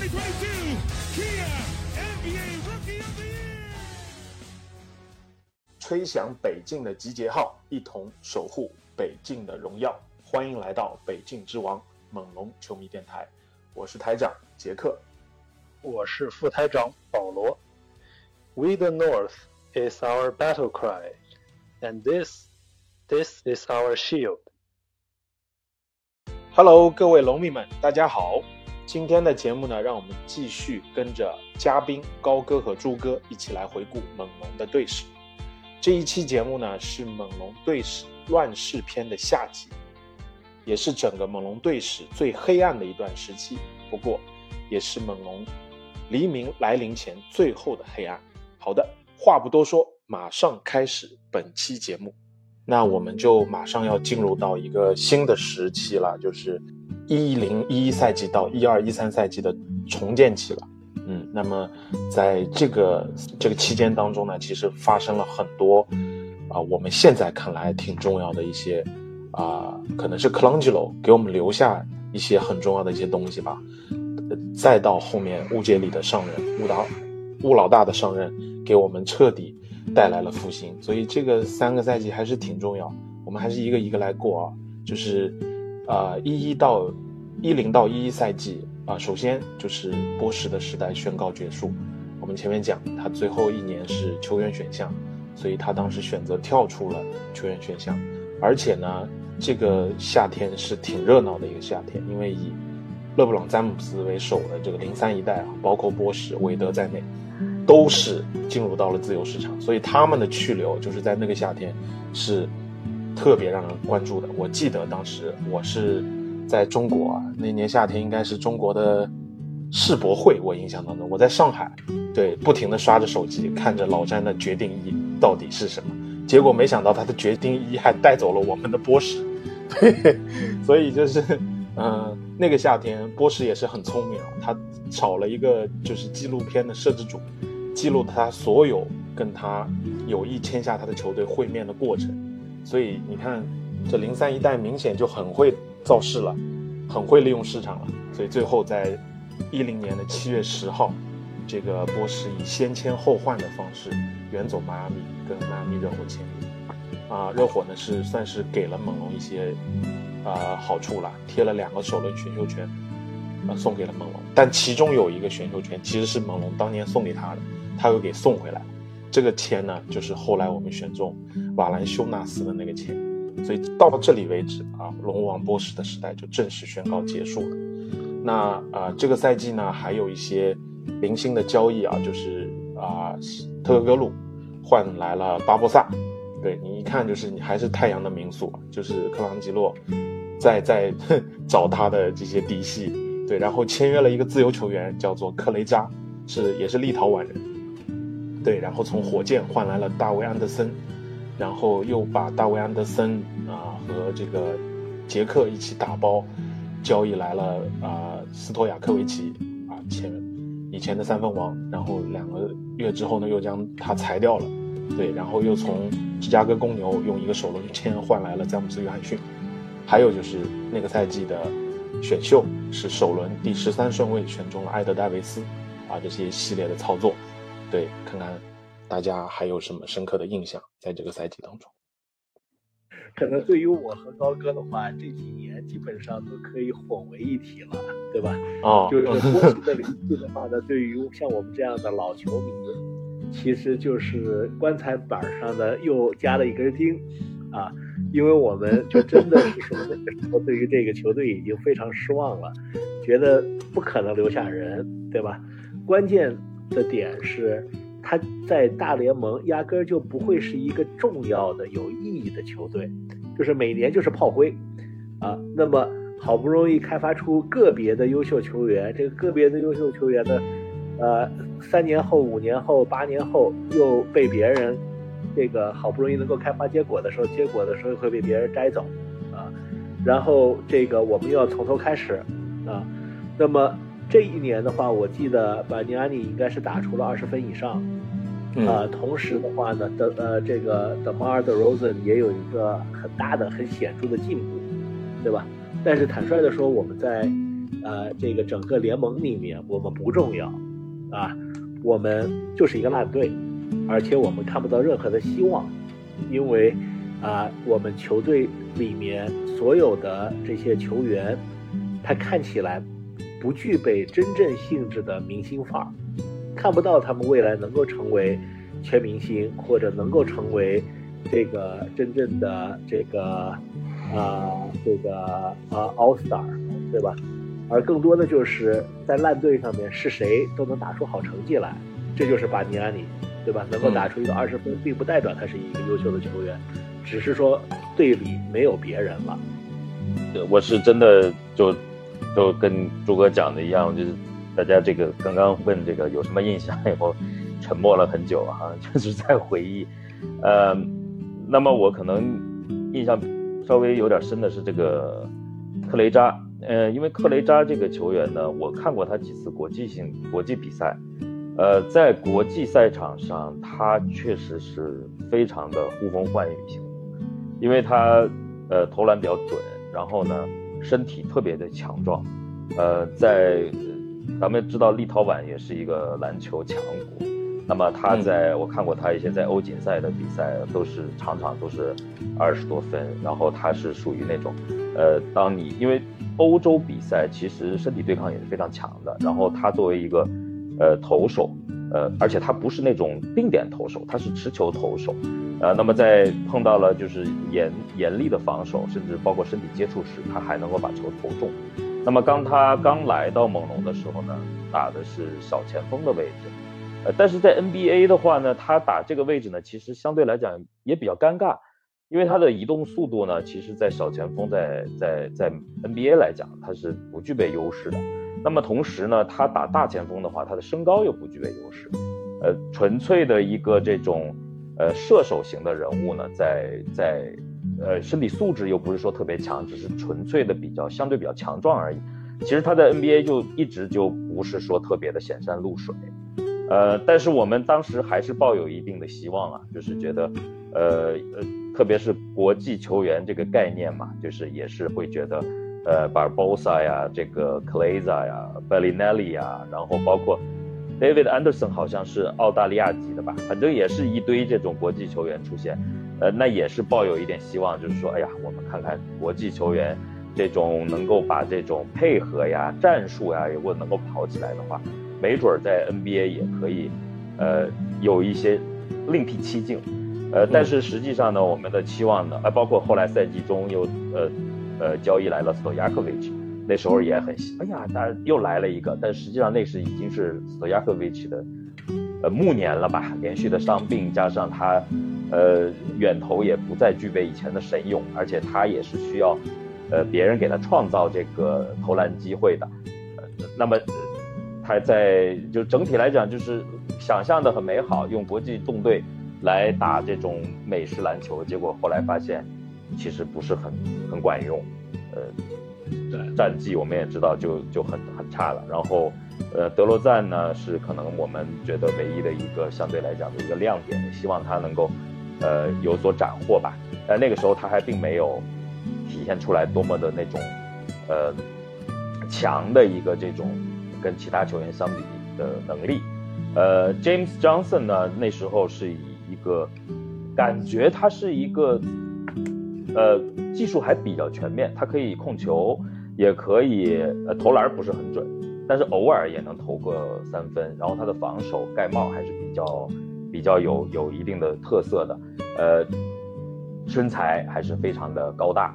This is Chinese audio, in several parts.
21-2022 Kia NBA Rookie of the Year! 吹响北境的集结号，一同守护北境的荣耀。欢迎来到北境之王猛龙球迷电台，我是台长杰克。我是副台长保罗。We the North is our battle cry, and this, this is our shield. Hello，各位龙迷们，大家好。今天的节目呢，让我们继续跟着嘉宾高哥和朱哥一起来回顾猛龙的队史。这一期节目呢，是猛龙队史乱世篇的下集，也是整个猛龙队史最黑暗的一段时期。不过，也是猛龙黎明来临前最后的黑暗。好的，话不多说，马上开始本期节目。那我们就马上要进入到一个新的时期了，就是一零一一赛季到一二一三赛季的重建期了。嗯，那么在这个这个期间当中呢，其实发生了很多啊、我们现在看来挺重要的一些啊、可能是克朗吉罗给我们留下一些很重要的一些东西吧。再到后面乌杰里的上任，乌达乌老大的上任，给我们彻底带来了复兴。所以这个三个赛季还是挺重要，我们还是一个一个来过啊。就是啊，一一到一零到一一赛季啊、首先就是波什的时代宣告结束。我们前面讲，他最后一年是球员选项，所以他当时选择跳出了球员选项。而且呢，这个夏天是挺热闹的一个夏天，因为以勒布朗·詹姆斯为首的这个零三一代啊，包括波什、韦德在内，都是进入到了自由市场，所以他们的去留就是在那个夏天是特别让人关注的。我记得当时我是在中国啊，那年夏天应该是中国的世博会，我印象当中我在上海，对，不停的刷着手机，看着老詹的决定一到底是什么，结果没想到他的决定一还带走了我们的波什，对，所以就是。嗯，那个夏天，波什也是很聪明啊，他找了一个就是纪录片的摄制组，记录他所有跟他有意签下他的球队会面的过程。所以你看，这零三一代明显就很会造势了，很会利用市场了。所以最后在一零年的七月十号，这个波什以先签后换的方式远走迈阿密，跟迈阿密热火签约。啊，热火呢是算是给了猛龙一些。呃，好处了，贴了两个首轮选秀权，呃，送给了猛龙。但其中有一个选秀权其实是猛龙当年送给他的，他又给送回来了。这个签呢，就是后来我们选中瓦兰修纳斯的那个签。所以到了这里为止啊，龙王波什的时代就正式宣告结束了。那啊、呃，这个赛季呢，还有一些零星的交易啊，就是啊、特格鲁换来了巴博萨。对你一看就是你还是太阳的名宿，就是克朗吉洛，在在 找他的这些嫡系，对，然后签约了一个自由球员叫做克雷扎，是也是立陶宛人，对，然后从火箭换来了大卫安德森，然后又把大卫安德森啊和这个杰克一起打包交易来了啊斯托亚科维奇啊前以前的三分王，然后两个月之后呢又将他裁掉了。对，然后又从芝加哥公牛用一个首轮签换来了詹姆斯·约翰逊，还有就是那个赛季的选秀是首轮第十三顺位选中了埃德戴维斯，啊，这些系列的操作，对，看看大家还有什么深刻的印象在这个赛季当中。可能对于我和高哥的话，这几年基本上都可以混为一体了，对吧？哦，就是波什 的领域的话呢，对于像我们这样的老球迷，其实就是棺材板上的又加了一根钉，啊，因为我们就真的是说那个时候对于这个球队已经非常失望了，觉得不可能留下人，对吧？关键的点是，他在大联盟压根儿就不会是一个重要的、有意义的球队，就是每年就是炮灰，啊，那么好不容易开发出个别的优秀球员，这个个别的优秀球员呢？呃，三年后、五年后、八年后又被别人这个好不容易能够开花结果的时候，结果的时候会被别人摘走啊，然后这个我们又要从头开始啊。那么这一年的话，我记得巴尼安尼应该是打出了二十分以上啊。同时的话呢，的呃这个 d e m a r d e Rosen 也有一个很大的、很显著的进步，对吧？但是坦率的说，我们在呃这个整个联盟里面，我们不重要。啊，我们就是一个烂队，而且我们看不到任何的希望，因为啊，我们球队里面所有的这些球员，他看起来不具备真正性质的明星范儿，看不到他们未来能够成为全明星，或者能够成为这个真正的这个啊这个啊 All Star，对吧？而更多的就是在烂队上面是谁都能打出好成绩来，这就是巴尼安尼，对吧？能够打出一个二十分，并不代表他是一个优秀的球员，只是说队里没有别人了。我是真的就就跟朱哥讲的一样，就是大家这个刚刚问这个有什么印象以后，沉默了很久啊，就是在回忆。呃，那么我可能印象稍微有点深的是这个克雷扎。呃，因为克雷扎这个球员呢，我看过他几次国际性国际比赛，呃，在国际赛场上，他确实是非常的呼风唤雨型，因为他呃投篮比较准，然后呢身体特别的强壮，呃，在咱们知道立陶宛也是一个篮球强国，那么他在我看过他一些在欧锦赛的比赛，都是场场都是二十多分，然后他是属于那种，呃，当你因为。欧洲比赛其实身体对抗也是非常强的，然后他作为一个，呃投手，呃而且他不是那种定点投手，他是持球投手，呃那么在碰到了就是严严厉的防守，甚至包括身体接触时，他还能够把球投中。那么刚他刚来到猛龙的时候呢，打的是小前锋的位置，呃但是在 NBA 的话呢，他打这个位置呢，其实相对来讲也比较尴尬。因为他的移动速度呢，其实，在小前锋在在在 NBA 来讲，他是不具备优势的。那么同时呢，他打大前锋的话，他的身高又不具备优势。呃，纯粹的一个这种呃射手型的人物呢，在在呃身体素质又不是说特别强，只是纯粹的比较相对比较强壮而已。其实他在 NBA 就一直就不是说特别的显山露水。呃，但是我们当时还是抱有一定的希望啊，就是觉得，呃呃。特别是国际球员这个概念嘛，就是也是会觉得，呃，Barbosa 呀，这个 Claza 呀，Bellinelli 呀，然后包括 David Anderson 好像是澳大利亚籍的吧，反正也是一堆这种国际球员出现，呃，那也是抱有一点希望，就是说，哎呀，我们看看国际球员这种能够把这种配合呀、战术呀，如果能够跑起来的话，没准在 NBA 也可以，呃，有一些另辟蹊径。呃，但是实际上呢，我们的期望呢，呃，包括后来赛季中又呃呃交易来了斯托亚科维奇，那时候也很，哎呀，但又来了一个，但实际上那时已经是斯托亚科维奇的呃暮年了吧，连续的伤病加上他呃远投也不再具备以前的神勇，而且他也是需要呃别人给他创造这个投篮机会的，呃，那么他在就整体来讲就是想象的很美好，用国际纵队。来打这种美式篮球，结果后来发现，其实不是很很管用，呃，对战绩我们也知道就就很很差了。然后，呃，德罗赞呢是可能我们觉得唯一的一个相对来讲的一个亮点，希望他能够，呃，有所斩获吧。但那个时候他还并没有体现出来多么的那种，呃，强的一个这种跟其他球员相比的能力。呃，James Johnson 呢那时候是以一个感觉，他是一个呃技术还比较全面，他可以控球，也可以呃投篮不是很准，但是偶尔也能投个三分。然后他的防守盖帽还是比较比较有有一定的特色的，呃，身材还是非常的高大，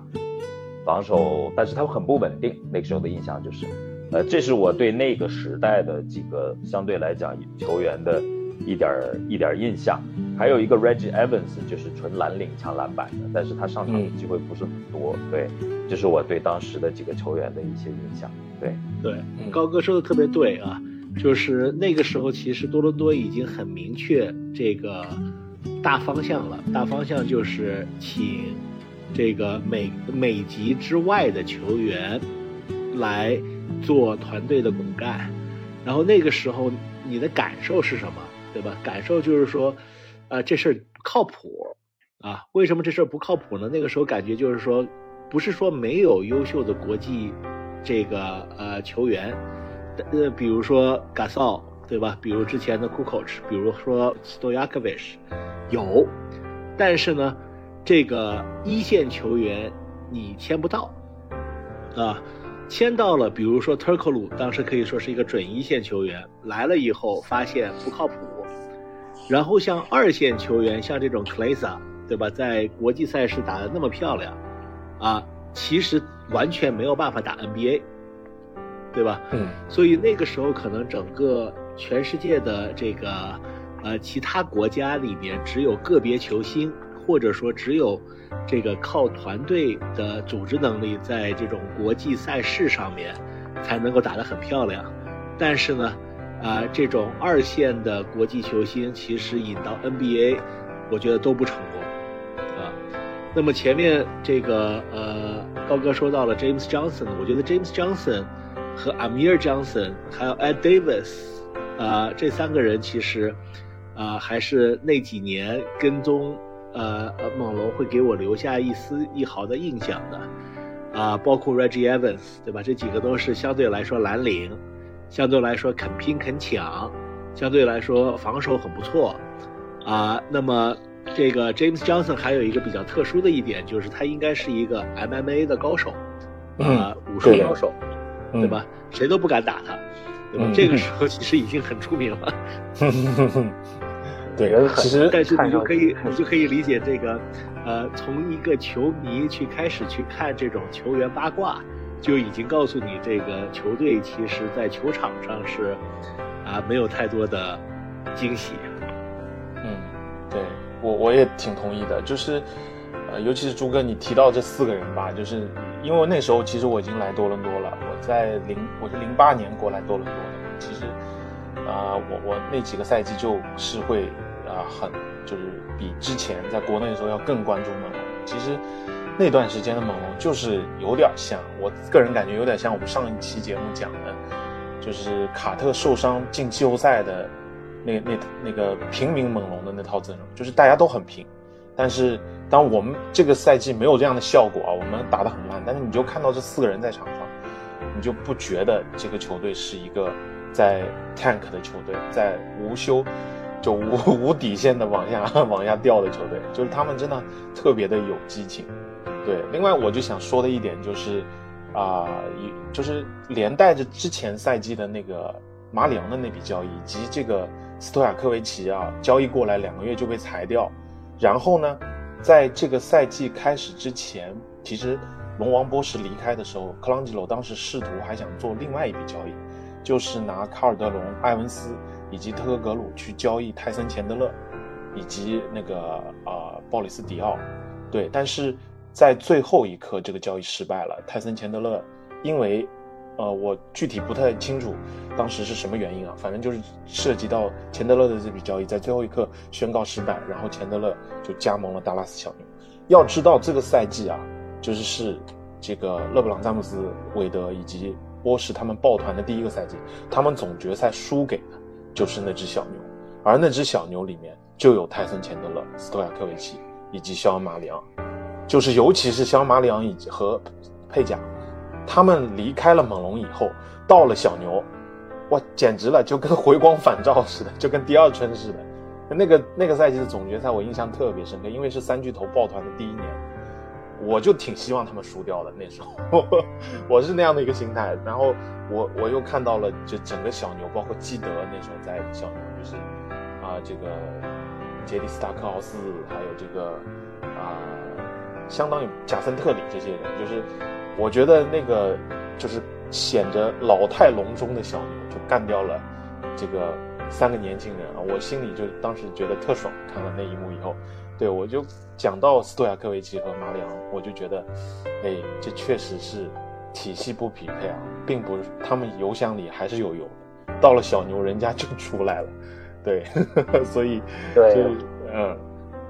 防守，但是他很不稳定。那个时候的印象就是，呃，这是我对那个时代的几个相对来讲球员的。一点儿一点儿印象，还有一个 Reggie Evans 就是纯蓝领抢篮板的，但是他上场的机会不是很多。对，这是我对当时的几个球员的一些印象。对对，高哥说的特别对啊，就是那个时候，其实多伦多已经很明确这个大方向了。大方向就是请这个美美籍之外的球员来做团队的骨干。然后那个时候你的感受是什么？对吧？感受就是说，啊，这事儿靠谱啊。为什么这事儿不靠谱呢？那个时候感觉就是说，不是说没有优秀的国际这个呃球员。呃，比如说 Gasol，对吧？比如之前的 Kukoc，比如说 stojakovich 有，但是呢，这个一线球员你签不到，啊，签到了，比如说 Turkolu，当时可以说是一个准一线球员，来了以后发现不靠谱，然后像二线球员，像这种 Klasa，对吧？在国际赛事打得那么漂亮，啊，其实完全没有办法打 NBA。对吧？嗯，所以那个时候可能整个全世界的这个，呃，其他国家里面只有个别球星，或者说只有这个靠团队的组织能力，在这种国际赛事上面才能够打得很漂亮。但是呢，啊，这种二线的国际球星其实引到 NBA，我觉得都不成功啊。那么前面这个呃高哥说到了 James Johnson，我觉得 James Johnson。和 Amir Johnson 还有 Ed Davis，啊，这三个人其实，啊，还是那几年跟踪呃呃猛龙会给我留下一丝一毫的印象的，啊，包括 Reggie Evans，对吧？这几个都是相对来说蓝领，相对来说肯拼肯抢，相对来说防守很不错，啊，那么这个 James Johnson 还有一个比较特殊的一点，就是他应该是一个 MMA 的高手，啊，武术高手。对吧？谁都不敢打他，对吧？这个时候其实已经很出名了。对，其实但是你就可以，你就可以理解这个，呃，从一个球迷去开始去看这种球员八卦，就已经告诉你这个球队其实在球场上是啊没有太多的惊喜。嗯，对我我也挺同意的，就是呃，尤其是朱哥你提到这四个人吧，就是因为那时候其实我已经来多伦多了。我在零，我是零八年过来多伦多的。其实，啊，我我那几个赛季就是会啊，很就是比之前在国内的时候要更关注猛龙。其实那段时间的猛龙就是有点像，我个人感觉有点像我们上一期节目讲的，就是卡特受伤进季后赛的那那那个平民猛龙的那套阵容，就是大家都很平。但是当我们这个赛季没有这样的效果啊，我们打得很烂，但是你就看到这四个人在场上。你就不觉得这个球队是一个在 tank 的球队，在无休就无无底线的往下 往下掉的球队，就是他们真的特别的有激情。对，另外我就想说的一点就是，啊，就是连带着之前赛季的那个马里昂的那笔交易，以及这个斯托亚科维奇啊，交易过来两个月就被裁掉，然后呢，在这个赛季开始之前，其实。龙王波什离开的时候，克朗吉罗当时试图还想做另外一笔交易，就是拿卡尔德隆、埃文斯以及特格鲁去交易泰森钱德勒，以及那个啊鲍里斯迪奥。对，但是在最后一刻这个交易失败了。泰森钱德勒因为，呃，我具体不太清楚当时是什么原因啊，反正就是涉及到钱德勒的这笔交易在最后一刻宣告失败，然后钱德勒就加盟了达拉斯小牛。要知道这个赛季啊。就是是这个勒布朗詹姆斯、韦德以及波什他们抱团的第一个赛季，他们总决赛输给的就是那只小牛，而那只小牛里面就有泰森钱德勒、斯托亚科维奇以及肖恩马里昂，就是尤其是肖恩马里昂以及和佩贾，他们离开了猛龙以后，到了小牛，哇，简直了，就跟回光返照似的，就跟第二春似的。那个那个赛季的总决赛我印象特别深刻，因为是三巨头抱团的第一年。我就挺希望他们输掉的那时候，我是那样的一个心态。然后我我又看到了，就整个小牛，包括基德那时候在小牛，就是啊这个杰里斯塔克奥斯，还有这个啊相当于贾森特里这些人，就是我觉得那个就是显着老态龙钟的小牛，就干掉了这个三个年轻人啊！我心里就当时觉得特爽，看了那一幕以后。对，我就讲到斯托亚科维奇和马里昂，我就觉得，哎，这确实是体系不匹配啊，并不是他们油箱里还是有油的，到了小牛人家就出来了，对，所以对，嗯，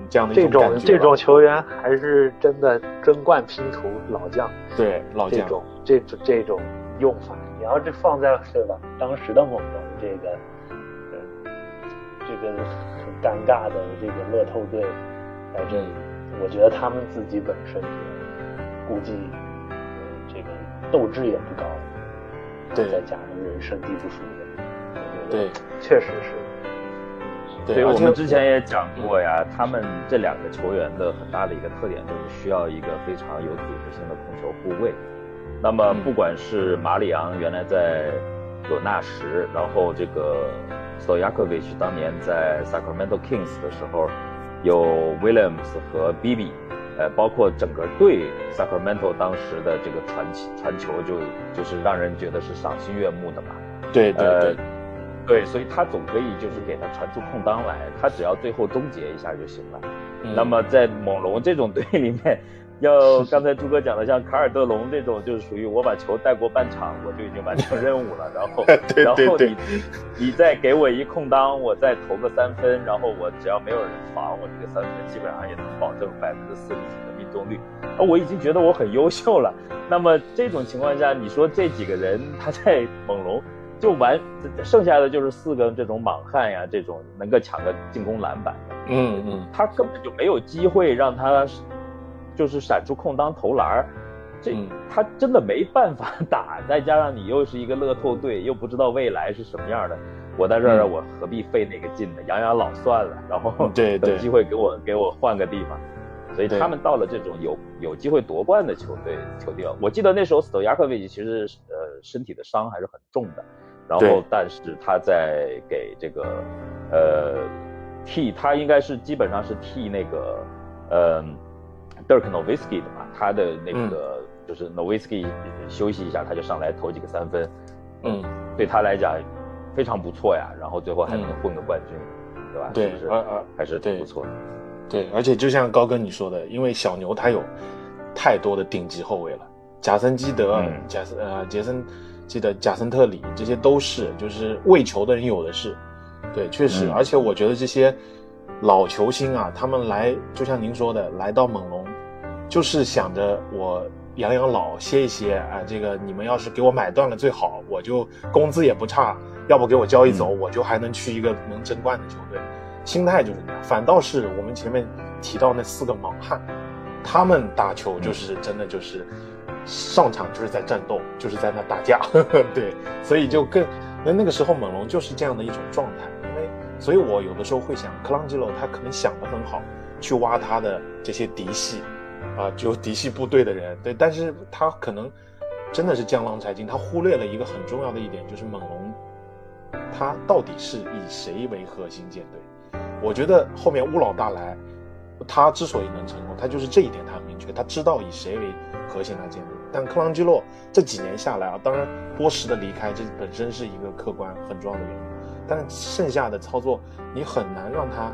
这样的这种这种球员还是真的争冠拼图老将，对老将。这种这种这种用法，你要是放在对吧当时的猛龙这个呃这个很尴尬的这个乐透队在这里，我觉得他们自己本身估计呃这个斗志也不高。对，再加上人生地不熟的，对，确实是。对，我们之前也讲过呀，他们这两个球员的很大的一个特点就是需要一个非常有组织性的控球护卫。那么不管是马里昂原来在有纳什，然后这个斯托亚科维奇当年在 Sacramento Kings 的时候有 Williams 和 BB。呃，包括整个队 Sacramento 当时的这个传传球，就就是让人觉得是赏心悦目的嘛。对对对，对，所以他总可以就是给他传出空当来，他只要最后终结一下就行了。那么在猛龙这种队里面。要刚才朱哥讲的，像卡尔德隆这种，就是属于我把球带过半场，我就已经完成任务了。然后，然后你你再给我一空当，我再投个三分，然后我只要没有人防，我这个三分基本上也能保证百分之四十几的命中率。啊，我已经觉得我很优秀了。那么这种情况下，你说这几个人他在猛龙就完，剩下的就是四个这种莽汉呀，这种能够抢个进攻篮板的，嗯嗯，他根本就没有机会让他。就是闪出空当投篮儿，这他真的没办法打。再加上你又是一个乐透队，又不知道未来是什么样的，我在这儿我何必费那个劲呢？养养老算了，然后 等机会给我给我换个地方。所以他们到了这种有有机会夺冠的球队球队，我记得那时候斯托亚科维奇其实呃身体的伤还是很重的，然后但是他在给这个呃替他应该是基本上是替那个呃。Dirk Nowitzki 的嘛，他的那个就是 Nowitzki 休息一下，他就上来投几个三分，嗯，对他来讲非常不错呀。然后最后还能混个冠军，对吧？对，而而还是挺不错的。对，而且就像高哥你说的，因为小牛他有太多的顶级后卫了，贾森基德、贾森呃杰森记得贾森特里这些都是，就是为球的人有的是。对，确实，而且我觉得这些老球星啊，他们来就像您说的，来到猛龙。就是想着我养养老歇一歇啊，这个你们要是给我买断了最好，我就工资也不差，要不给我交易走，我就还能去一个能争冠的球队。心态就是这样。反倒是我们前面提到那四个莽汉，他们打球就是真的就是上场就是在战斗，就是在那打架。对，所以就更那那个时候猛龙就是这样的一种状态。因为所以我有的时候会想，克朗基罗他可能想的很好，去挖他的这些嫡系。啊，就嫡系部队的人，对，但是他可能真的是江郎才尽，他忽略了一个很重要的一点，就是猛龙，他到底是以谁为核心舰队？我觉得后面乌老大来，他之所以能成功，他就是这一点他很明确，他知道以谁为核心来建立。但克朗基洛这几年下来啊，当然波什的离开这本身是一个客观很重要的原因，但剩下的操作你很难让他。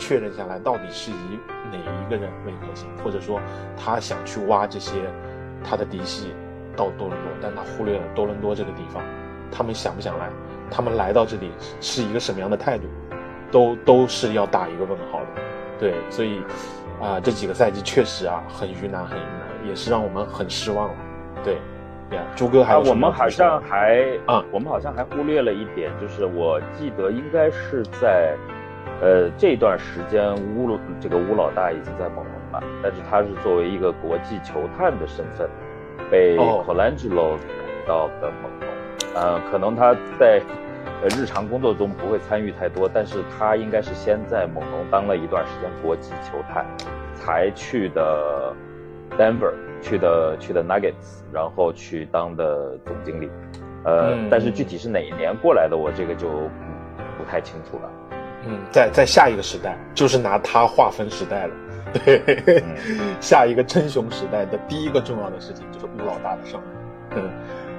确认下来到底是以哪一个人为核心，或者说他想去挖这些他的嫡系到多伦多，但他忽略了多伦多这个地方，他们想不想来？他们来到这里是一个什么样的态度？都都是要打一个问号的。对，所以啊，这几个赛季确实啊很鱼难，很鱼难，也是让我们很失望了。对，呀，朱哥还有我们好像还啊，我们好像还忽略了一点，就是我记得应该是在。呃，这段时间乌这个乌老大已经在猛龙了，但是他是作为一个国际球探的身份，被 Colangelo 到的猛龙。呃，可能他在呃日常工作中不会参与太多，但是他应该是先在猛龙当了一段时间国际球探，才去的 Denver，去的去的 Nuggets，然后去当的总经理。呃，但是具体是哪一年过来的，我这个就不太清楚了。嗯，在在下一个时代，就是拿他划分时代了。对，下一个真雄时代的第一个重要的事情就是吴老大的上任。嗯，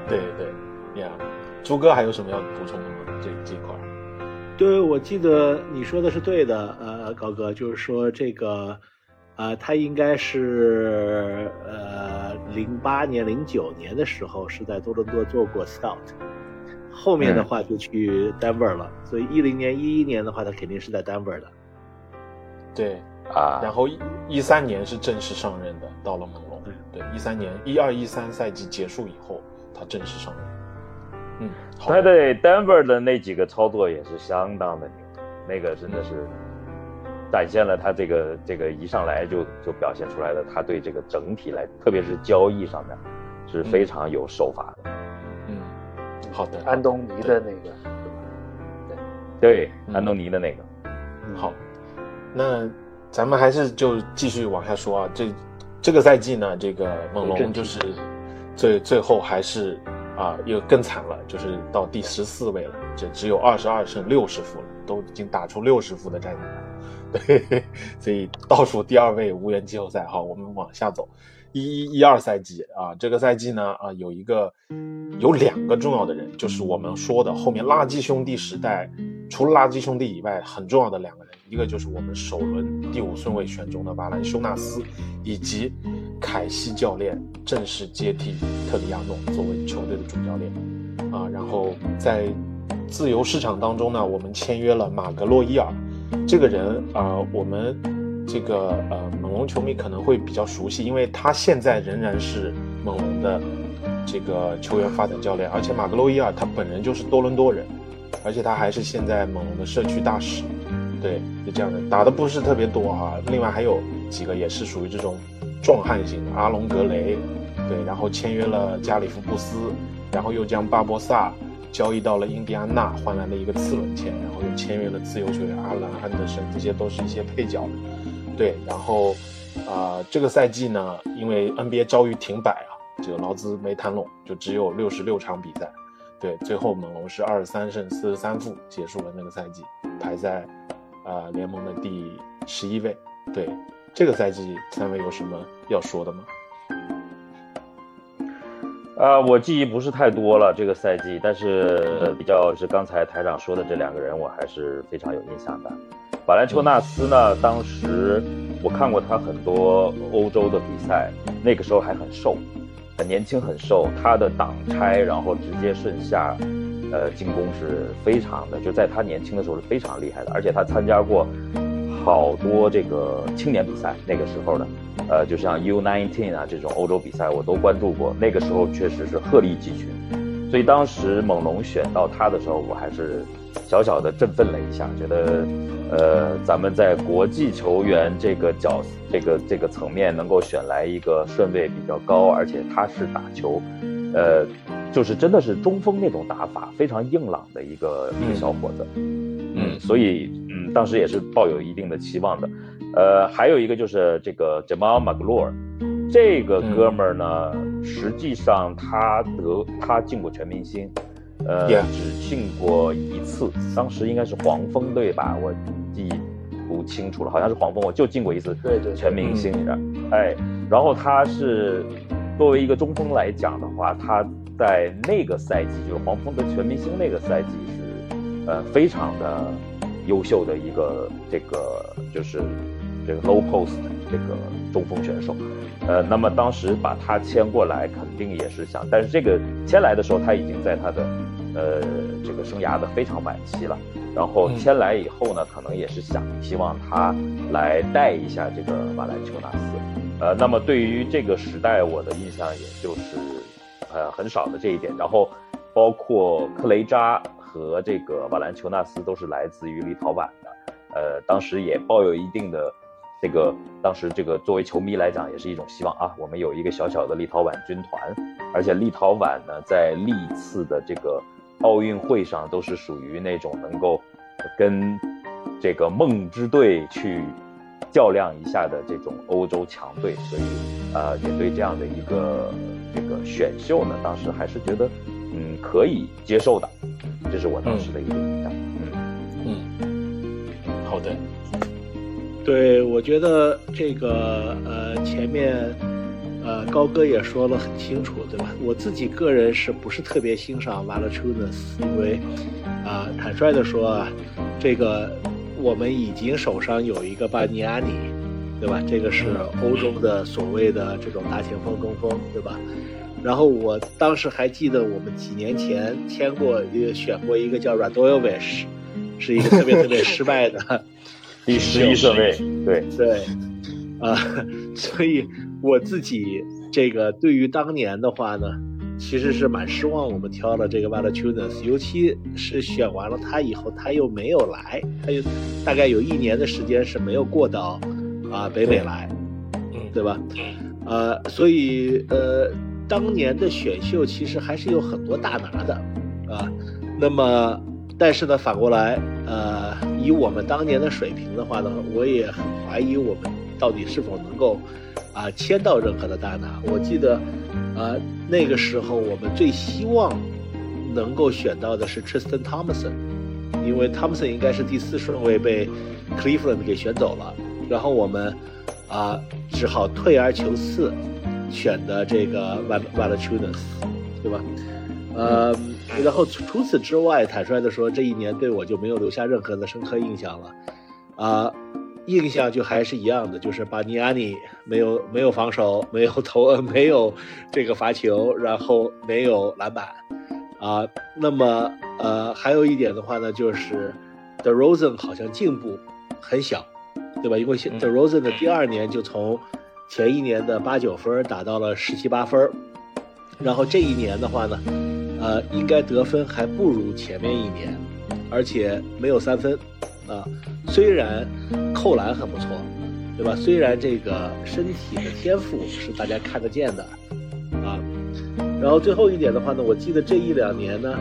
对对，呀，朱哥还有什么要补充的吗？这这块？对，我记得你说的是对的。呃，高哥就是说这个，呃，他应该是呃零八年、零九年的时候是在多伦多做过 scout，后面的话就去 Denver 了，所以一零年、一一年的话，他肯定是在 Denver 的。对，啊，然后一一三年是正式上任的，到了猛龙。对，一三年一二一三赛季结束以后，他正式上任。嗯，好。他对 Denver 的那几个操作也是相当的牛，那个真的是展现了他这个这个一上来就就表现出来的，他对这个整体来，特别是交易上面是非常有手法的。嗯，好的，安东尼的那个，对，嗯。安东尼的那个，好，那咱们还是就继续往下说啊。这这个赛季呢，这个猛龙就是最最后还是啊又更惨了，就是到第十四位了，这只有二十二胜六十负了，都已经打出六十负的战绩了。对，所以倒数第二位无缘季后赛。好，我们往下走。一一一二赛季啊，这个赛季呢啊有一个有两个重要的人，就是我们说的后面垃圾兄弟时代，除了垃圾兄弟以外很重要的两个人，一个就是我们首轮第五顺位选中的瓦兰修纳斯，以及凯西教练正式接替特里亚诺作为球队的主教练啊。然后在自由市场当中呢，我们签约了马格洛伊尔这个人啊、我们。这个呃，猛龙球迷可能会比较熟悉，因为他现在仍然是猛龙的这个球员发展教练，而且马格洛伊尔他本人就是多伦多人，而且他还是现在猛龙的社区大使，对，就这样的，打的不是特别多哈、另外还有几个也是属于这种壮汉型的，阿隆格雷，对，然后签约了加里夫布斯，然后又将巴博萨交易到了印第安纳，换来了一个次轮签，然后又签约了自由球员阿兰安德森，这些都是一些配角。对，然后，啊、这个赛季呢，因为 NBA 遭遇停摆啊，这个劳资没谈拢，就只有六十六场比赛。对，最后猛龙是二十三胜四十三负结束了那个赛季，排在啊、联盟的第十一位。对，这个赛季三位有什么要说的吗？啊，我记忆不是太多了这个赛季，但是比较是刚才台长说的这两个人，我还是非常有印象的。法兰丘纳斯呢，当时我看过他很多欧洲的比赛，那个时候还很瘦，很年轻，很瘦。他的挡拆，然后直接顺下，呃，进攻是非常的，就在他年轻的时候是非常厉害的，而且他参加过好多这个青年比赛，那个时候的，呃，就像 U19 啊这种欧洲比赛我都关注过，那个时候确实是鹤立鸡群。所以当时猛龙选到他的时候，我还是小小的振奋了一下，觉得，呃，咱们在国际球员这个角这个这个层面能够选来一个顺位比较高，而且他是打球，呃，就是真的是中锋那种打法，非常硬朗的一个一个小伙子，嗯，所以嗯，当时也是抱有一定的期望的，呃，还有一个就是这个 Jamal McLure。这个哥们儿呢，实际上他得他进过全明星，呃只进过一次，当时应该是黄蜂队吧，我记忆不清楚了，好像是黄蜂，我就进过一次对对全明星的，哎，然后他是作为一个中锋来讲的话，他在那个赛季就是黄蜂的全明星那个赛季是呃非常的优秀的一个这个就是这个 low post 这个中锋选手。呃，那么当时把他签过来，肯定也是想，但是这个签来的时候，他已经在他的呃这个生涯的非常晚期了。然后签来以后呢，可能也是想希望他来带一下这个瓦兰丘纳斯。呃，那么对于这个时代，我的印象也就是呃很少的这一点。然后包括克雷扎和这个瓦兰丘纳斯都是来自于立陶宛的，呃，当时也抱有一定的。这个当时这个作为球迷来讲，也是一种希望啊。我们有一个小小的立陶宛军团，而且立陶宛呢，在历次的这个奥运会上都是属于那种能够跟这个梦之队去较量一下的这种欧洲强队，所以呃，也对这样的一个这个选秀呢，当时还是觉得嗯可以接受的，这是我当时的一个印象。嗯嗯，好的。对，我觉得这个呃前面呃高哥也说了很清楚，对吧？我自己个人是不是特别欣赏 v a l c h u n a s 因为啊、坦率的说啊，这个我们已经手上有一个巴尼亚尼，对吧？这个是欧洲的所谓的这种大前锋中锋，对吧？然后我当时还记得，我们几年前签过一个选过一个叫 Radojevic，是一个特别特别失败的第十一顺位，对对，啊，所以我自己这个对于当年的话呢，其实是蛮失望。我们挑了这个 Valachunas，尤其是选完了他以后，他又没有来，他又大概有一年的时间是没有过到啊北美来，嗯，对吧？呃，所以呃，当年的选秀其实还是有很多大拿的啊。那么，但是呢，反过来，呃，以我们当年的水平的话呢，我也很怀疑我们到底是否能够啊签到任何的大拿。我记得，呃，那个时候我们最希望能够选到的是 Tristan Thompson，因为 Thompson 应该是第四顺位被 Cleveland 给选走了，然后我们啊只好退而求次，选的这个 Val Valachunas，对吧？呃，然后除除此之外，坦率的说，这一年对我就没有留下任何的深刻印象了，啊、印象就还是一样的，就是巴尼亚尼没有没有防守，没有投，呃 没有这个罚球，然后没有篮板，啊、那么呃还有一点的话呢，就是 The Rosen 好像进步很小，对吧？因为现 The Rosen 的第二年就从前一年的八九分打到了十七八分，然后这一年的话呢，呃，应该得分还不如前面一年，而且没有三分，啊，虽然扣篮很不错，对吧？虽然这个身体的天赋是大家看得见的，啊，然后最后一点的话呢，我记得这一两年呢，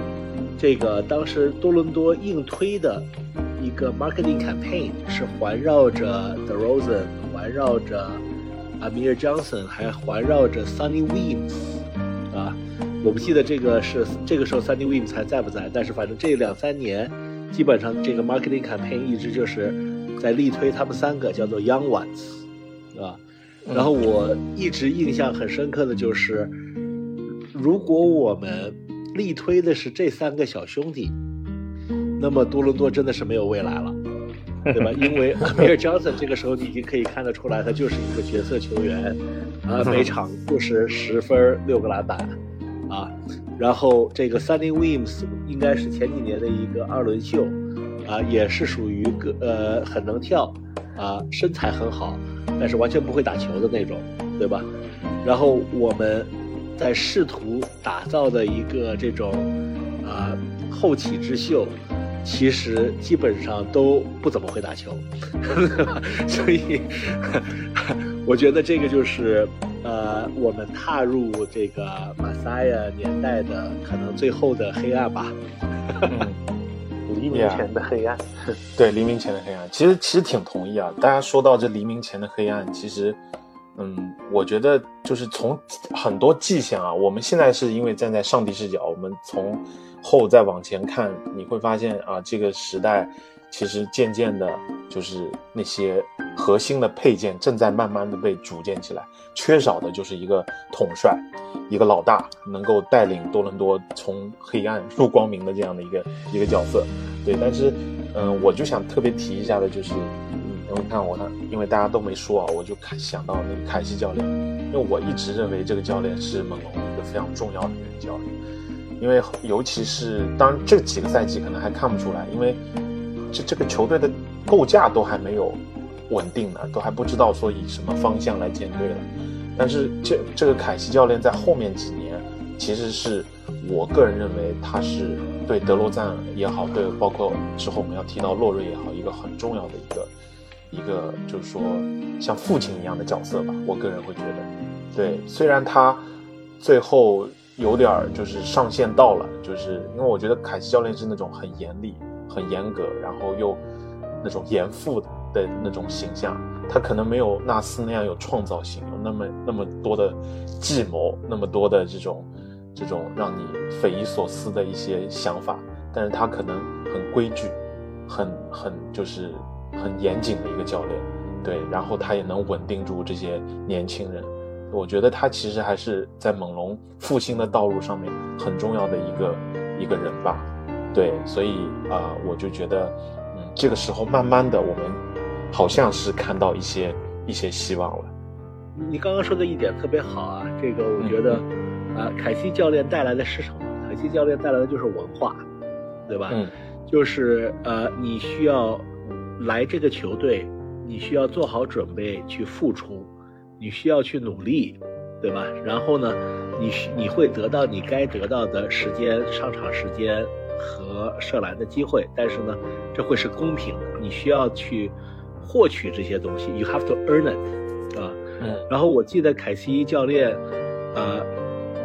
这个当时多伦多硬推的一个 marketing campaign 是环绕着 The Rosen，环绕着 Amir Johnson，还环绕着 Sunny Weems，啊，我不记得这个是这个时候 Sunny Weems 还在不在，但是反正这两三年，基本上这个 marketing campaign 一直就是在力推他们三个叫做 Young Ones，啊，然后我一直印象很深刻的就是，如果我们力推的是这三个小兄弟，那么多伦多真的是没有未来了。对吧？因为米 尔·约森这个时候你已经可以看得出来，他就是一个角色球员，啊，每场就是十分六个篮板，啊，然后这个 Sunny Williams 应该是前几年的一个二轮秀，啊，也是属于个呃很能跳，啊，身材很好，但是完全不会打球的那种，对吧？然后我们在试图打造的一个这种啊后起之秀。其实基本上都不怎么会打球，所以我觉得这个就是呃我们踏入这个马赛亚年代的可能最后的黑暗吧。黎明前的黑暗，对黎明前的黑暗，其实其实挺同意啊。大家说到这黎明前的黑暗，其实，嗯，我觉得就是从很多迹象啊，我们现在是因为站在上帝视角，我们从后再往前看，你会发现啊，这个时代其实渐渐的，就是那些核心的配件正在慢慢的被组建起来，缺少的就是一个统帅，一个老大，能够带领多伦多从黑暗入光明的这样的一个一个角色。对，但是，嗯、我就想特别提一下的就是，嗯，因为看我看，因为大家都没说啊，我就看想到那个凯西教练，因为我一直认为这个教练是猛龙一个非常重要的一个教练。因为尤其是当然这几个赛季可能还看不出来，因为这这个球队的构架都还没有稳定呢，都还不知道说以什么方向来建队了。但是这这个凯西教练在后面几年，其实是我个人认为他是对德罗赞也好，对包括之后我们要提到洛瑞也好，一个很重要的一个一个就是说像父亲一样的角色吧。我个人会觉得，对，虽然他最后。有点儿就是上线到了，就是因为我觉得凯西教练是那种很严厉、很严格，然后又那种严父的那种形象。他可能没有纳斯那样有创造性，有那么那么多的计谋，那么多的这种这种让你匪夷所思的一些想法。但是他可能很规矩，很很就是很严谨的一个教练，对，然后他也能稳定住这些年轻人。我觉得他其实还是在猛龙复兴的道路上面很重要的一个一个人吧，对，所以啊、呃，我就觉得，嗯，这个时候慢慢的我们好像是看到一些一些希望了。你刚刚说的一点特别好啊，这个我觉得，呃，凯西教练带来的是什么？凯西教练带来的就是文化，对吧？嗯，就是呃，你需要来这个球队，你需要做好准备去付出，你需要去努力，对吧？然后呢，你你会得到你该得到的时间、上场时间和射篮的机会，但是呢，这会是公平的，你需要去获取这些东西，you have to earn it，啊。嗯，然后我记得凯西教练，呃，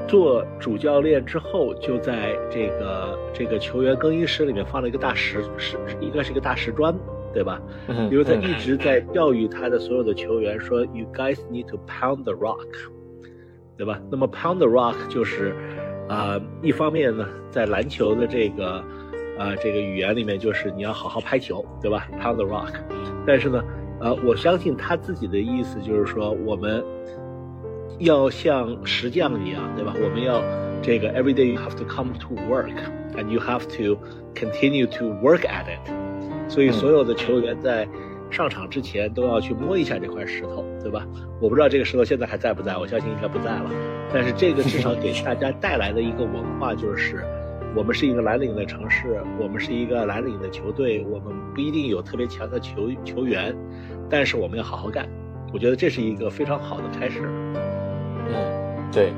做主教练之后，就在这个这个球员更衣室里面放了一个大石石，应该是一个大石砖，对吧？嗯因为他一直在教育他的所有的球员说，You guys need to pound the rock，对吧？那么 pound the rock 就是，啊、一方面呢，在篮球的这个，啊、这个语言里面就是你要好好拍球，对吧？pound the rock，但是呢，呃，我相信他自己的意思就是说，我们要像石匠一样，对吧？我们要这个 every day you have to come to work and you have to continue to work at it。所以所有的球员在上场之前都要去摸一下这块石头，对吧？我不知道这个石头现在还在不在，我相信应该不在了。但是这个至少给大家带来的一个文化就是，我们是一个蓝领的城市，我们是一个蓝领的球队，我们不一定有特别强的球球员，但是我们要好好干。我觉得这是一个非常好的开始。嗯，对，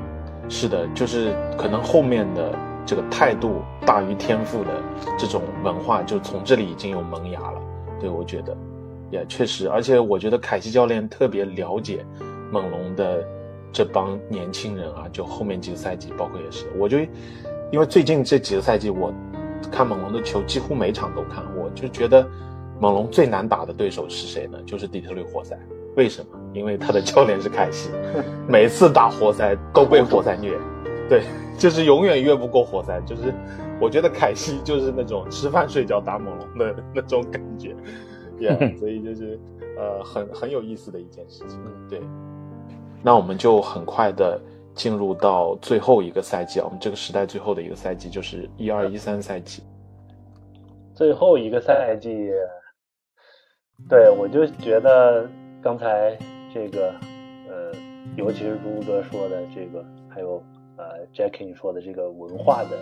是的，就是可能后面的这个态度大于天赋的这种文化，就从这里已经有萌芽了。对，我觉得也确实，而且我觉得凯西教练特别了解猛龙的这帮年轻人啊，就后面几个赛季，包括也是，我就因为最近这几个赛季我看猛龙的球几乎每场都看，我就觉得猛龙最难打的对手是谁呢？就是底特律活塞。为什么？因为他的教练是凯西，每次打活塞都被活塞虐，对，就是永远越不过活塞。就是我觉得凯西就是那种吃饭睡觉打猛龙的那种感觉，yeah, 所以就是呃很很有意思的一件事情。对，那我们就很快的进入到最后一个赛季啊，我们这个时代最后的一个赛季就是一二一三赛季。最后一个赛季，对我就觉得刚才这个呃，尤其是朱哥说的这个，还有呃 Jackie 说的这个文化的，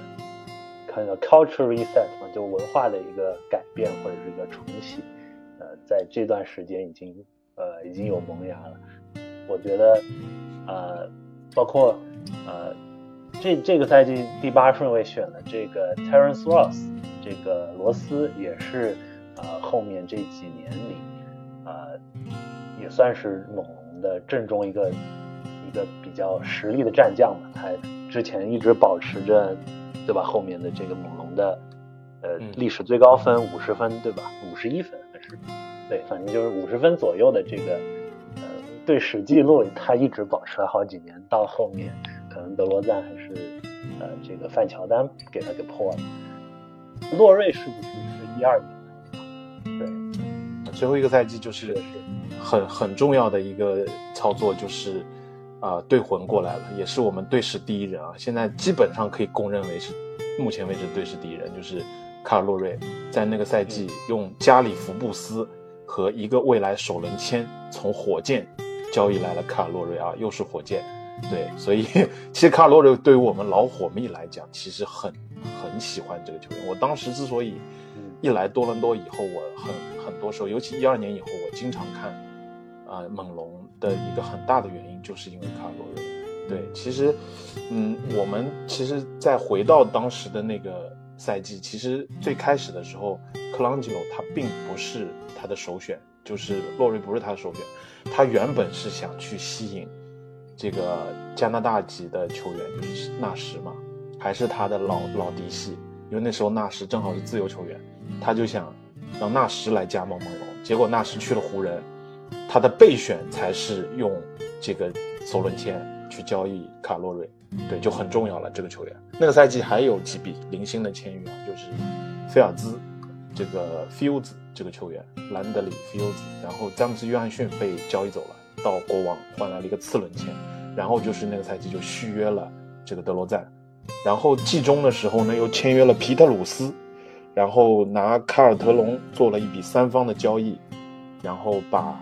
看到 culture reset 嘛，就文化的一个改变或者是一个重启，呃，在这段时间已经呃已经有萌芽了。我觉得呃，包括呃这这个赛季第八顺位选的这个 Terrence Ross，这个罗斯也是呃后面这几年里呃也算是猛龙的正中一个个比较实力的战将吧。他之前一直保持着对吧后面的这个猛龙的呃嗯历史最高分五十分对吧？五十一分还是对，反正就是五十分左右的这个呃队史记录，他一直保持了好几年，到后面可能德罗赞还是呃这个范乔丹给他给破了。洛瑞是不是是一二年？对，最后一个赛季就是很很重要的一个操作，就是啊、呃、队魂过来了，也是我们队史第一人啊。现在基本上可以公认为是目前为止队史第一人，就是卡尔洛瑞，在那个赛季用加里福布斯和一个未来首轮签从火箭交易来了卡尔洛瑞啊，又是火箭。对，所以 其实卡尔洛瑞对于我们老火蜜来讲，其实很很喜欢这个球员。我当时之所以一来多伦多以后，我很很多时候，尤其一二年以后，我经常看啊、呃、猛龙的一个很大的原因，就是因为卡尔洛瑞。对，其实嗯，我们其实再回到当时的那个赛季，其实最开始的时候，克朗吉罗他并不是他的首选，就是洛瑞不是他的首选，他原本是想去吸引。这个加拿大籍的球员就是纳什嘛，还是他的老老嫡系，因为那时候纳什正好是自由球员，他就想让纳什来加盟猛龙，结果纳什去了湖人，他的备选才是用这个首轮签去交易卡洛瑞，对，就很重要了这个球员。那个赛季还有几笔零星的签约啊，就是菲尔兹，这个 Fields 这个球员，兰德里 Fields，然后詹姆斯约翰逊被交易走了。到国王换来了一个次轮签，然后就是那个赛季就续约了这个德罗赞，然后季中的时候呢又签约了皮特鲁斯，然后拿卡尔特隆做了一笔三方的交易，然后把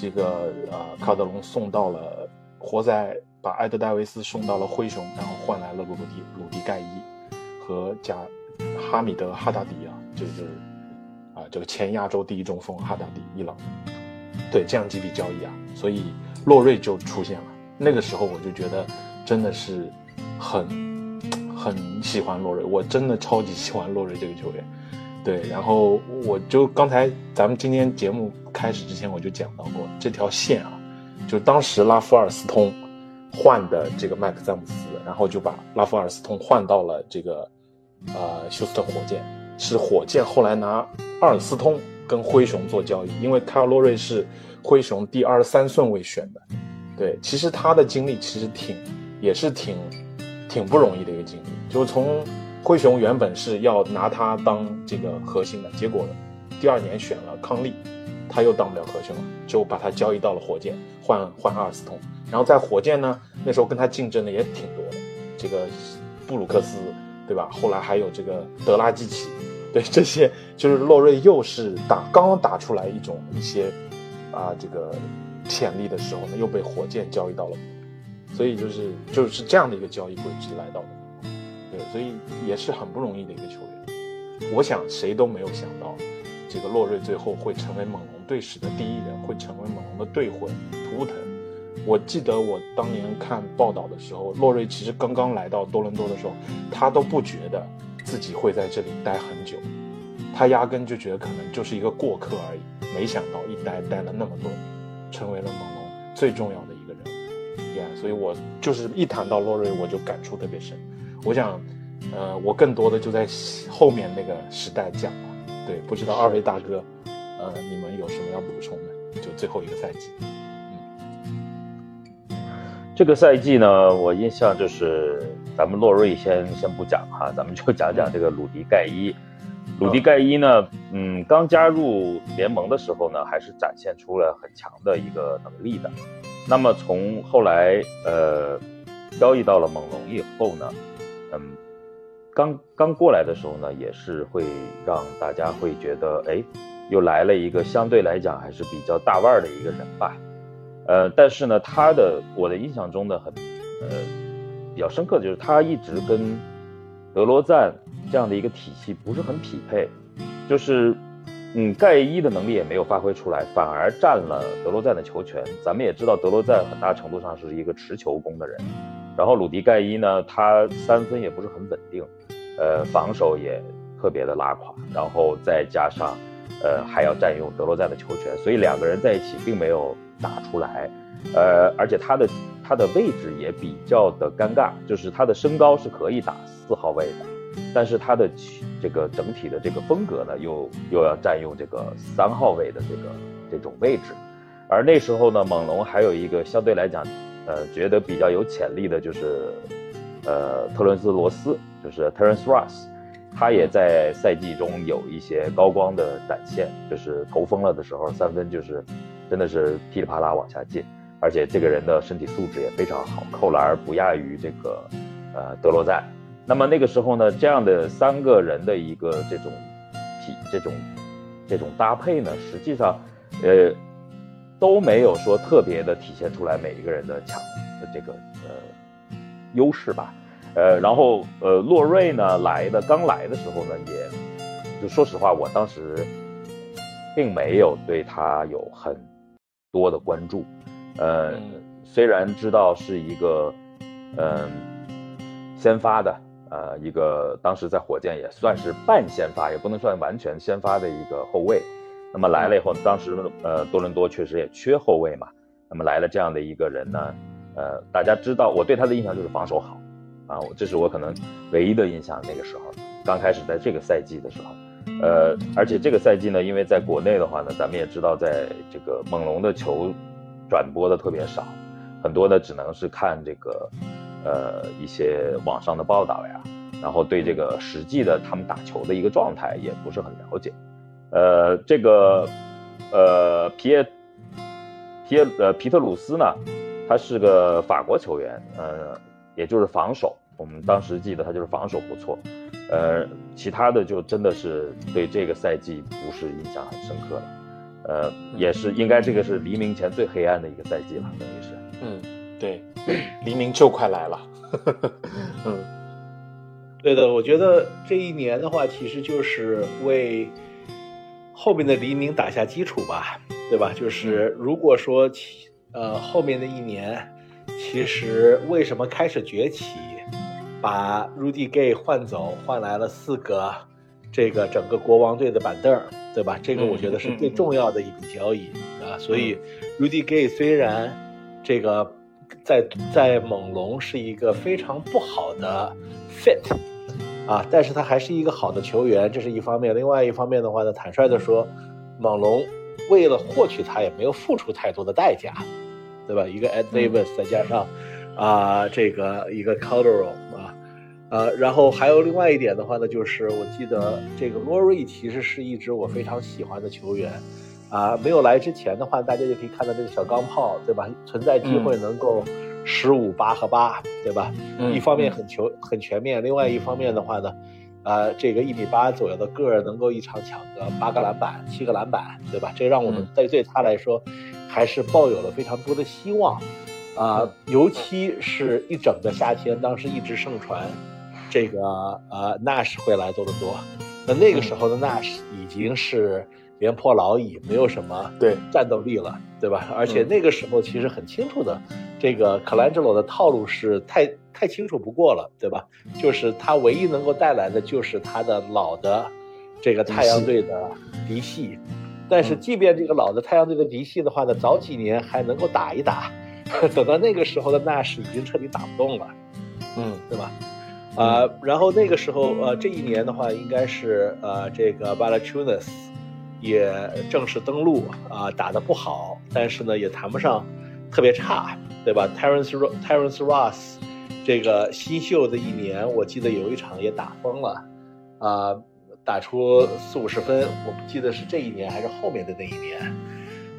这个呃卡德隆送到了活塞把埃德戴维斯送到了灰熊，然后换来了鲁迪鲁迪盖伊和加哈米德哈达迪啊，就是啊这个前亚洲第一中锋哈达迪伊朗，对这样几笔交易啊，所以洛瑞就出现了。那个时候我就觉得真的是很很喜欢洛瑞，我真的超级喜欢洛瑞这个球员。对，然后我就刚才咱们今天节目开始之前我就讲到过这条线啊，就当时拉夫尔斯通换的这个麦克詹姆斯，然后就把拉夫尔斯通换到了这个呃休斯顿火箭，是火箭后来拿阿尔斯通跟灰熊做交易，因为凯尔洛瑞是灰熊第二十三顺位选的。对，其实他的经历其实挺也是挺挺不容易的一个经历，就从。灰熊原本是要拿他当这个核心的，结果第二年选了康利，他又当不了核心了，就把他交易到了火箭，换换阿尔斯通。然后在火箭呢，那时候跟他竞争的也挺多的，这个布鲁克斯，对吧？后来还有这个德拉季奇，对这些 就是洛瑞又是打刚刚打出来一种一些啊这个潜力的时候呢，又被火箭交易到了，所以就是就是这样的一个交易轨迹来到的。所以也是很不容易的一个球员。我想谁都没有想到，这个洛瑞最后会成为猛龙队史的第一人，会成为猛龙的队魂图腾。我记得我当年看报道的时候，洛瑞其实刚刚来到多伦多的时候，他都不觉得自己会在这里待很久，他压根就觉得可能就是一个过客而已。没想到一待待了那么多年，成为了猛龙最重要的一个人。呀，所以我就是一谈到洛瑞，我就感触特别深。我想，呃，我更多的就在后面那个时代讲了。对，不知道二位大哥，呃，你们有什么要补充的？就最后一个赛季，嗯，这个赛季呢，我印象就是咱们洛瑞先先不讲哈，咱们就讲讲这个鲁迪盖伊。鲁迪盖伊呢，嗯，刚加入联盟的时候呢，还是展现出了很强的一个能力的。那么从后来呃交易到了猛龙以后呢？嗯，刚刚过来的时候呢，也是会让大家会觉得，哎，又来了一个相对来讲还是比较大腕的一个人吧。呃，但是呢，他的我的印象中的很，呃，比较深刻的就是他一直跟德罗赞这样的一个体系不是很匹配，就是，嗯，盖伊的能力也没有发挥出来，反而占了德罗赞的球权。咱们也知道，德罗赞很大程度上是一个持球攻的人。然后鲁迪盖伊呢，他三分也不是很稳定，呃，防守也特别的拉垮，然后再加上，呃，还要占用德罗赞的球权，所以两个人在一起并没有打出来，呃，而且他的他的位置也比较的尴尬，就是他的身高是可以打四号位的，但是他的这个整体的这个风格呢，又又要占用这个三号位的这个这种位置，而那时候呢，猛龙还有一个相对来讲。呃，觉得比较有潜力的就是，呃，特伦斯·罗斯，就是 Terence Ross，他也在赛季中有一些高光的展现，就是投疯了的时候，三分就是真的是噼里啪啦往下进，而且这个人的身体素质也非常好，扣篮不亚于这个呃德罗赞。那么那个时候呢，这样的三个人的一个这种体这种这种搭配呢，实际上，呃。都没有说特别的体现出来每一个人的强的这个呃优势吧，呃，然后呃洛瑞呢来的刚来的时候呢，也就说实话，我当时并没有对他有很多的关注，呃，虽然知道是一个嗯先发的，呃，一个当时在火箭也算是半先发，也不能算完全先发的一个后卫。那么来了以后，当时呃多伦多确实也缺后卫嘛。那么来了这样的一个人呢，呃，大家知道我对他的印象就是防守好，啊，这是我可能唯一的印象。那个时候刚开始在这个赛季的时候，呃，而且这个赛季呢，因为在国内的话呢，咱们也知道，在这个猛龙的球转播的特别少，很多呢只能是看这个呃一些网上的报道呀，然后对这个实际的他们打球的一个状态也不是很了解。呃，这个，呃，皮耶，皮耶，呃，皮特鲁斯呢，他是个法国球员，呃，也就是防守，我们当时记得他就是防守不错，呃，其他的就真的是对这个赛季不是印象很深刻了，呃，也是应该这个是黎明前最黑暗的一个赛季了，等于是，嗯，对，黎明就快来了。嗯，对的，我觉得这一年的话，其实就是为后面的黎明打下基础吧，对吧？就是如果说其呃后面的一年，其实为什么开始崛起，把 Rudy Gay 换走，换来了四个这个整个国王队的板凳，对吧？这个我觉得是最重要的一笔交易啊。所以 Rudy Gay 虽然这个。在在猛龙是一个非常不好的 fit 啊，但是他还是一个好的球员，这是一方面。另外一方面的话呢，坦率的说，猛龙为了获取他也没有付出太多的代价，对吧？一个 Ed Davis 再加上啊这个一个 c o l d e r o 啊，呃，然后还有另外一点的话呢，就是我记得这个 Lori 其实是一支我非常喜欢的球员。啊，没有来之前的话，大家就可以看到这个小钢炮，对吧？存在机会能够十五八和八，对吧？一方面很球很全面，另外一方面的话呢，呃，这个一米八左右的个儿能够一场抢个八个篮板、七个篮板，对吧？这让我们在对他来说还是抱有了非常多的希望啊，尤其是一整个夏天，当时一直盛传这个呃 Nash 会来多伦多，那那个时候的 Nash 已经是。廉颇老矣，没有什么对。战斗力了，对吧？而且那个时候其实很清楚的，这个 Colangelo 的套路是太太清楚不过了，对吧？就是他唯一能够带来的就是他的老的这个太阳队的嫡系，但是即便这个老的太阳队的嫡系的话呢，早几年还能够打一打，等到那个时候的纳什已经彻底打不动了，嗯，对吧？啊，然后那个时候呃，这一年的话应该是呃这个 b a l a c h u n a s 也正式登陆啊，打得不好，但是呢也谈不上特别差，对吧？Terence Terence Ross 这个新秀的一年，我记得有一场也打疯了，啊，打出四五十分，我不记得是这一年还是后面的那一年，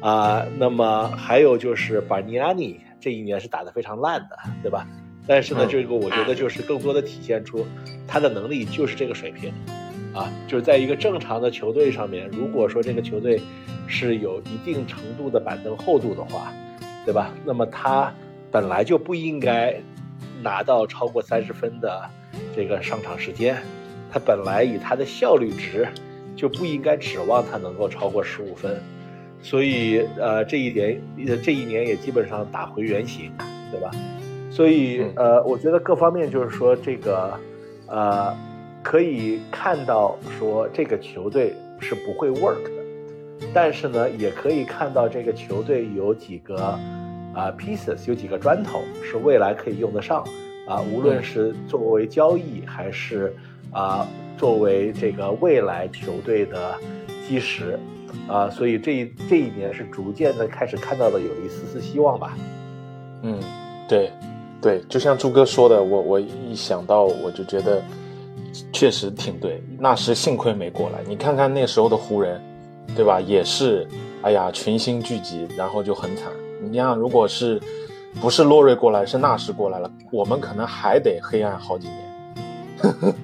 啊，那么还有就是 b a r n i a n i 这一年是打得非常烂的，对吧？但是呢，这个我觉得就是更多的体现出他的能力就是这个水平。啊，就是在一个正常的球队上面，如果说这个球队是有一定程度的板凳厚度的话，对吧？那么他本来就不应该拿到超过三十分的这个上场时间，他本来以他的效率值就不应该指望他能够超过十五分，所以呃这一点这一年也基本上打回原形，对吧？所以呃我觉得各方面就是说这个呃。可以看到说这个球队是不会 work 的，但是呢，也可以看到这个球队有几个啊 pieces，有几个砖头是未来可以用得上啊，无论是作为交易还是啊作为这个未来球队的基石啊，所以这一这一年是逐渐的开始看到了有一丝丝希望吧。嗯，对，对，就像朱哥说的，我我一想到我就觉得。确实挺对，那时幸亏没过来。你看看那时候的湖人，对吧？也是，哎呀，群星聚集，然后就很惨。你像如果是，不是洛瑞过来，是纳什过来了，我们可能还得黑暗好几年。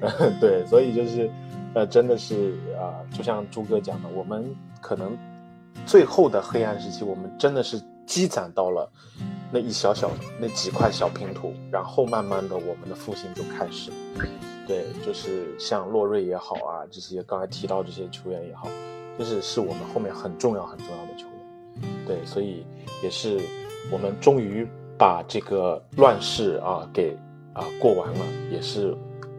对，所以就是，呃，真的是啊，就像朱哥讲的，我们可能最后的黑暗时期，我们真的是积攒到了那一小小那几块小拼图，然后慢慢的我们的复兴就开始。对，就是像洛瑞也好啊，这些刚才提到这些球员也好，就是是我们后面很重要很重要的球员。对，所以也是我们终于把这个乱世啊给啊过完了，也是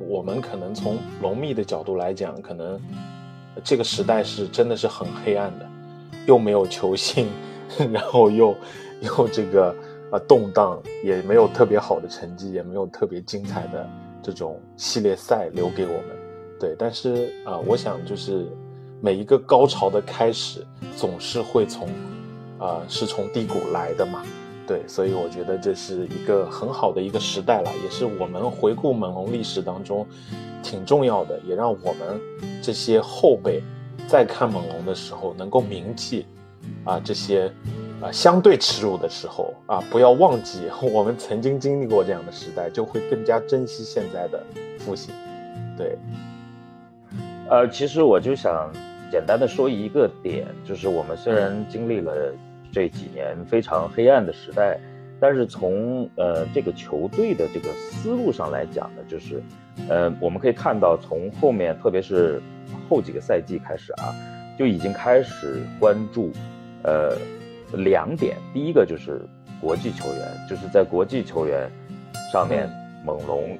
我们可能从龙密的角度来讲，可能这个时代是真的是很黑暗的，又没有球星，然后又又这个啊动荡，也没有特别好的成绩，也没有特别精彩的。这种系列赛留给我们，对，但是啊，我想就是每一个高潮的开始总是会从啊，是从低谷来的嘛，对，所以我觉得这是一个很好的一个时代了，也是我们回顾猛龙历史当中挺重要的，也让我们这些后辈在看猛龙的时候能够铭记啊这些。啊，相对耻辱的时候啊，不要忘记 我们曾经经历过这样的时代，就会更加珍惜现在的复兴。对，呃，其实我就想简单的说一个点，就是我们虽然经历了这几年非常黑暗的时代，但是从呃这个球队的这个思路上来讲呢，就是呃我们可以看到从后面特别是后几个赛季开始啊，就已经开始关注呃两点，第一个就是国际球员，就是在国际球员上面猛龙。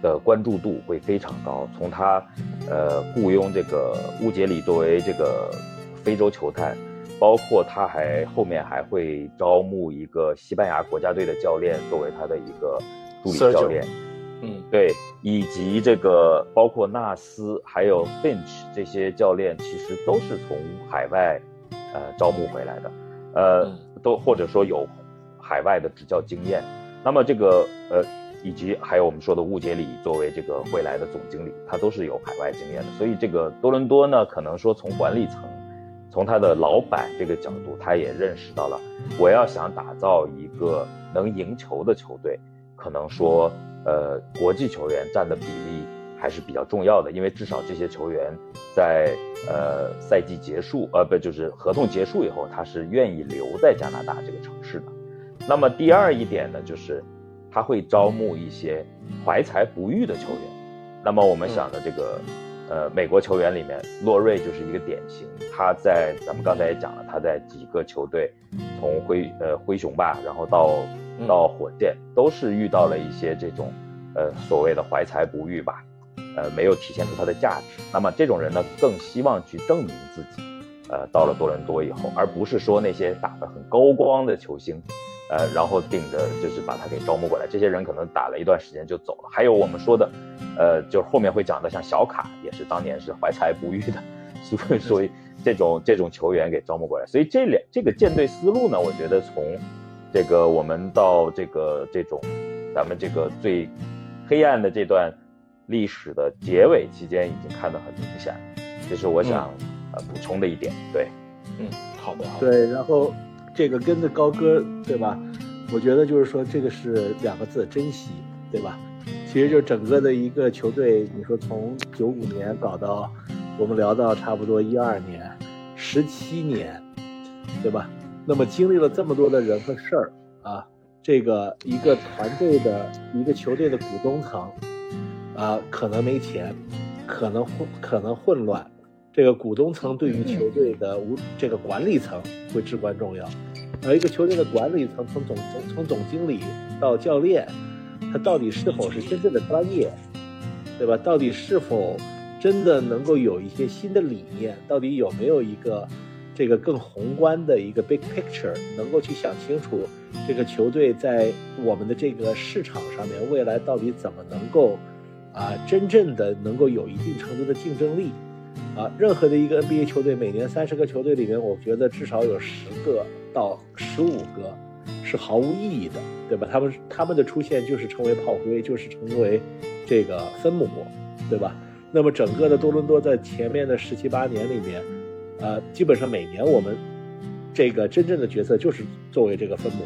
的关注度会非常高。从他，呃，雇佣这个乌杰里作为这个非洲球探，包括他还后面还会招募一个西班牙国家队的教练作为他的一个助理教练。嗯，对，以及这个包括纳斯还有 Finch 这些教练，其实都是从海外，呃，招募回来的，呃，都或者说有海外的执教经验。那么这个，呃。以及还有我们说的误解里作为这个未来的总经理，他都是有海外经验的。所以这个多伦多呢，可能说从管理层，从他的老板这个角度，他也认识到了，我要想打造一个能赢球的球队，可能说，呃，国际球员占的比例还是比较重要的，因为至少这些球员在呃赛季结束，呃不就是合同结束以后，他是愿意留在加拿大这个城市的。那么第二一点呢，就是。他会招募一些怀才不遇的球员，那么我们想的这个，呃，美国球员里面，洛瑞就是一个典型。他在咱们刚才也讲了，他在几个球队，从灰呃灰熊吧，然后到到火箭，都是遇到了一些这种，呃，所谓的怀才不遇吧，呃，没有体现出他的价值。那么这种人呢，更希望去证明自己，呃，到了多伦多以后，而不是说那些打得很高光的球星。呃，然后顶着就是把他给招募过来，这些人可能打了一段时间就走了。还有我们说的，呃，就是后面会讲的，像小卡也是当年是怀才不遇的，所以所以这种这种球员给招募过来。所以这两这个舰队思路呢，我觉得从这个我们到这个这种咱们这个最黑暗的这段历史的结尾期间，已经看得很明显。这是我想呃补充的一点。对，嗯，好的，对，然后。这个跟着高歌，对吧？我觉得就是说，这个是两个字，珍惜，对吧？其实就整个的一个球队，你说从九五年搞到我们聊到差不多一二年，十七年，对吧？那么经历了这么多的人和事儿啊，这个一个团队的一个球队的股东层啊，可能没钱，可能混，可能混乱。这个股东层对于球队的无这个管理层会至关重要，而一个球队的管理层从总从从总经理到教练，他到底是否是真正的专业，对吧？到底是否真的能够有一些新的理念？到底有没有一个这个更宏观的一个 big picture，能够去想清楚这个球队在我们的这个市场上面未来到底怎么能够啊真正的能够有一定程度的竞争力？啊，任何的一个 NBA 球队，每年三十个球队里面，我觉得至少有十个到十五个是毫无意义的，对吧？他们他们的出现就是成为炮灰，就是成为这个分母，对吧？那么整个的多伦多在前面的十七八年里面，呃，基本上每年我们这个真正的角色就是作为这个分母，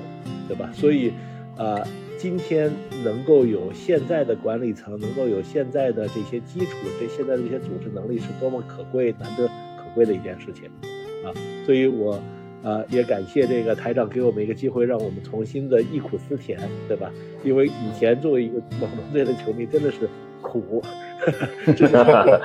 对吧？所以，呃。今天能够有现在的管理层，能够有现在的这些基础，这现在的这些组织能力，是多么可贵、难得可贵的一件事情，啊！所以我，呃，也感谢这个台长给我们一个机会，让我们重新的忆苦思甜，对吧？因为以前作为一个猛龙队的球迷，真的是苦，真的，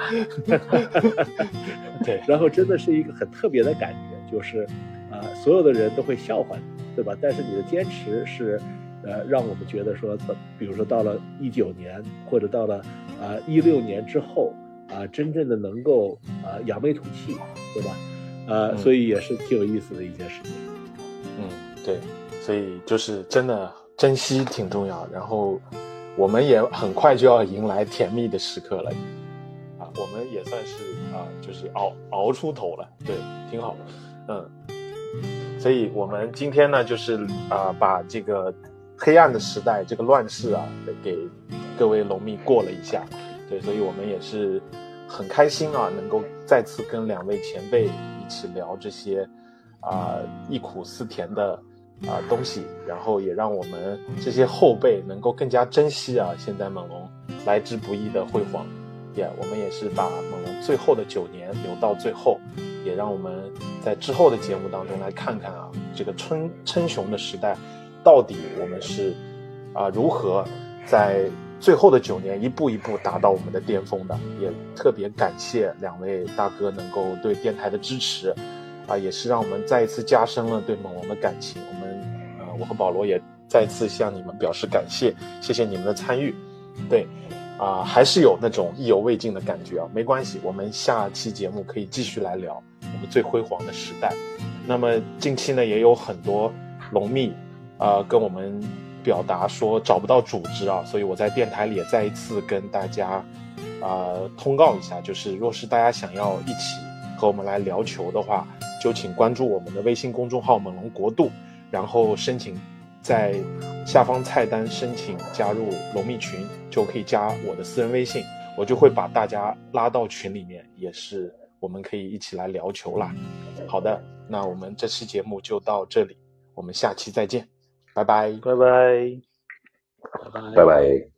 对，然后真的是一个很特别的感觉，就是，啊，所有的人都会笑话你，对吧？但是你的坚持是。呃，让我们觉得说，比如说到了一九年，或者到了啊一六年之后，啊，真正的能够啊扬眉吐气，对吧？呃，所以也是挺有意思的一件事情。嗯，对，所以就是真的珍惜挺重要。然后我们也很快就要迎来甜蜜的时刻了，啊，我们也算是啊，就是熬熬出头了，对，挺好。嗯，所以我们今天呢，就是啊，把这个。黑暗的时代，这个乱世啊，给各位龙迷过了一下，对，所以我们也是很开心啊，能够再次跟两位前辈一起聊这些啊忆苦思甜的啊东西，然后也让我们这些后辈能够更加珍惜啊现在猛龙来之不易的辉煌，也我们也是把猛龙最后的九年留到最后，也让我们在之后的节目当中来看看啊这个春称雄的时代。到底我们是啊如何在最后的九年一步一步达到我们的巅峰的。也特别感谢两位大哥能够对电台的支持，啊，也是让我们再一次加深了对猛龙的感情。我们呃，我和保罗也再次向你们表示感谢，谢谢你们的参与。对。啊，还是有那种意犹未尽的感觉啊。没关系，我们下期节目可以继续来聊我们最辉煌的时代。那么近期呢，也有很多龙蜜啊跟我们表达说找不到组织啊，所以我在电台里也再一次跟大家啊通告一下，就是若是大家想要一起和我们来聊球的话，就请关注我们的微信公众号“猛龙国度”，然后申请。在下方菜单申请加入龙蜜群，就可以加我的私人微信，我就会把大家拉到群里面，也是我们可以一起来聊球啦。好的，那我们这期节目就到这里，我们下期再见，拜拜，拜拜，拜拜。